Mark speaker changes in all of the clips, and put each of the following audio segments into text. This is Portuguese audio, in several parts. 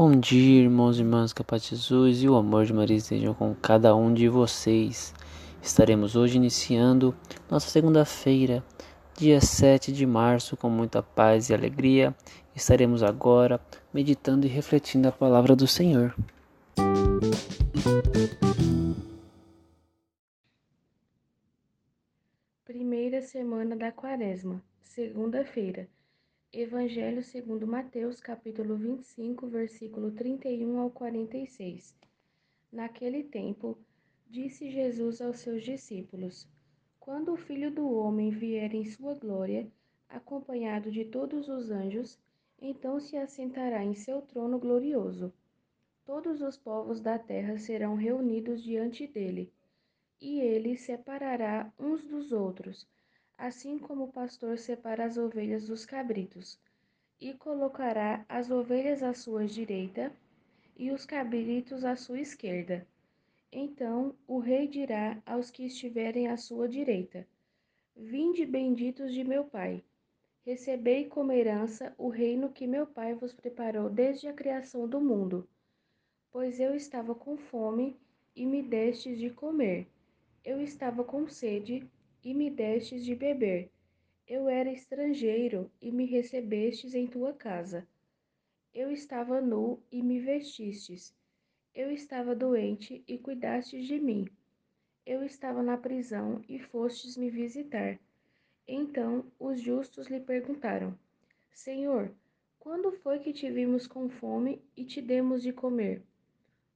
Speaker 1: Bom dia, irmãos e irmãs, que de Jesus e o amor de Maria estejam com cada um de vocês. Estaremos hoje iniciando nossa segunda-feira, dia 7 de março, com muita paz e alegria. Estaremos agora meditando e refletindo a palavra do Senhor.
Speaker 2: Primeira semana da Quaresma, segunda-feira. Evangelho segundo Mateus, capítulo 25, versículo 31 ao 46. Naquele tempo, disse Jesus aos seus discípulos: Quando o Filho do homem vier em sua glória, acompanhado de todos os anjos, então se assentará em seu trono glorioso. Todos os povos da terra serão reunidos diante dele e ele separará uns dos outros, assim como o pastor separa as ovelhas dos cabritos, e colocará as ovelhas à sua direita e os cabritos à sua esquerda. Então o rei dirá aos que estiverem à sua direita: Vinde benditos de meu Pai, recebei como herança o reino que meu Pai vos preparou desde a criação do mundo. Pois eu estava com fome e me destes de comer. Eu estava com sede e me destes de beber. Eu era estrangeiro e me recebestes em tua casa. Eu estava nu e me vestistes. Eu estava doente e cuidastes de mim. Eu estava na prisão e fostes me visitar. Então os justos lhe perguntaram: Senhor, quando foi que te vimos com fome e te demos de comer?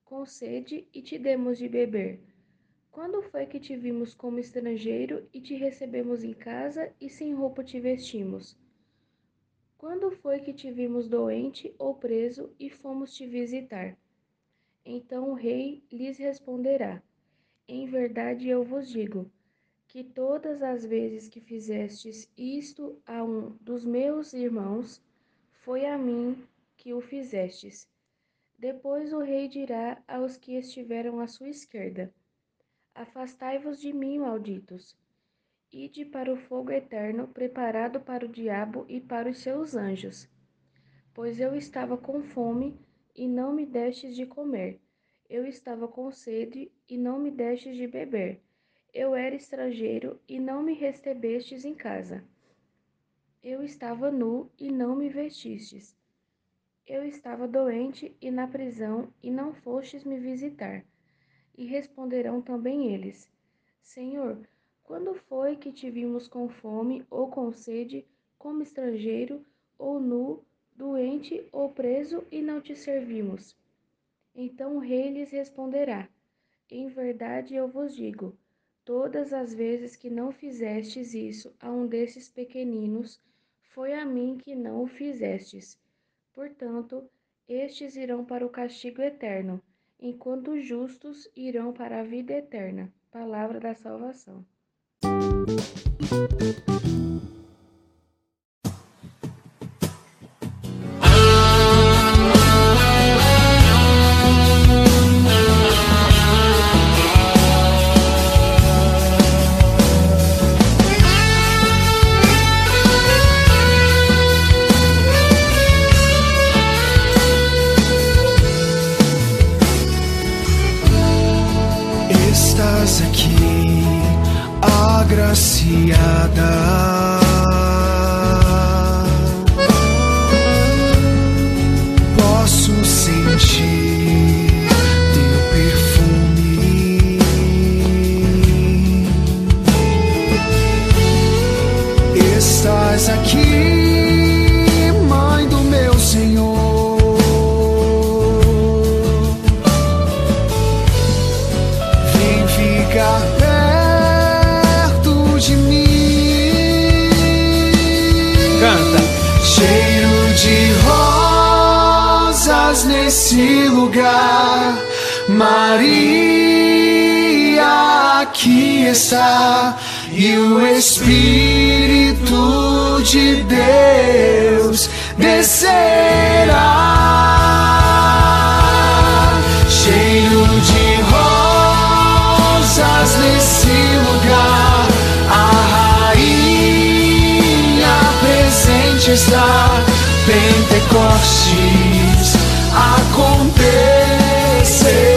Speaker 2: Com sede e te demos de beber? Quando foi que te vimos como estrangeiro e te recebemos em casa e sem roupa te vestimos? Quando foi que te vimos doente ou preso e fomos te visitar? Então o rei lhes responderá: Em verdade eu vos digo, que todas as vezes que fizestes isto a um dos meus irmãos, foi a mim que o fizestes. Depois o rei dirá aos que estiveram à sua esquerda: Afastai-vos de mim, malditos. Ide para o fogo eterno, preparado para o diabo e para os seus anjos. Pois eu estava com fome e não me destes de comer. Eu estava com sede e não me destes de beber. Eu era estrangeiro e não me recebestes em casa. Eu estava nu e não me vestistes. Eu estava doente e na prisão e não fostes me visitar. E responderão também eles: Senhor, quando foi que te vimos com fome ou com sede, como estrangeiro ou nu, doente ou preso e não te servimos? Então o rei lhes responderá: Em verdade eu vos digo, todas as vezes que não fizestes isso a um desses pequeninos, foi a mim que não o fizestes. Portanto, estes irão para o castigo eterno, enquanto os justos irão para a vida eterna. Palavra da salvação.
Speaker 3: Estás
Speaker 4: Estás aqui, Mãe do meu Senhor. Vem ficar perto de mim.
Speaker 5: Canta.
Speaker 4: Cheiro de rosas nesse lugar. Maria aqui está. E o Espírito de Deus descerá. Cheiro de rosas nesse lugar. A rainha presente está. Pentecostes acontece.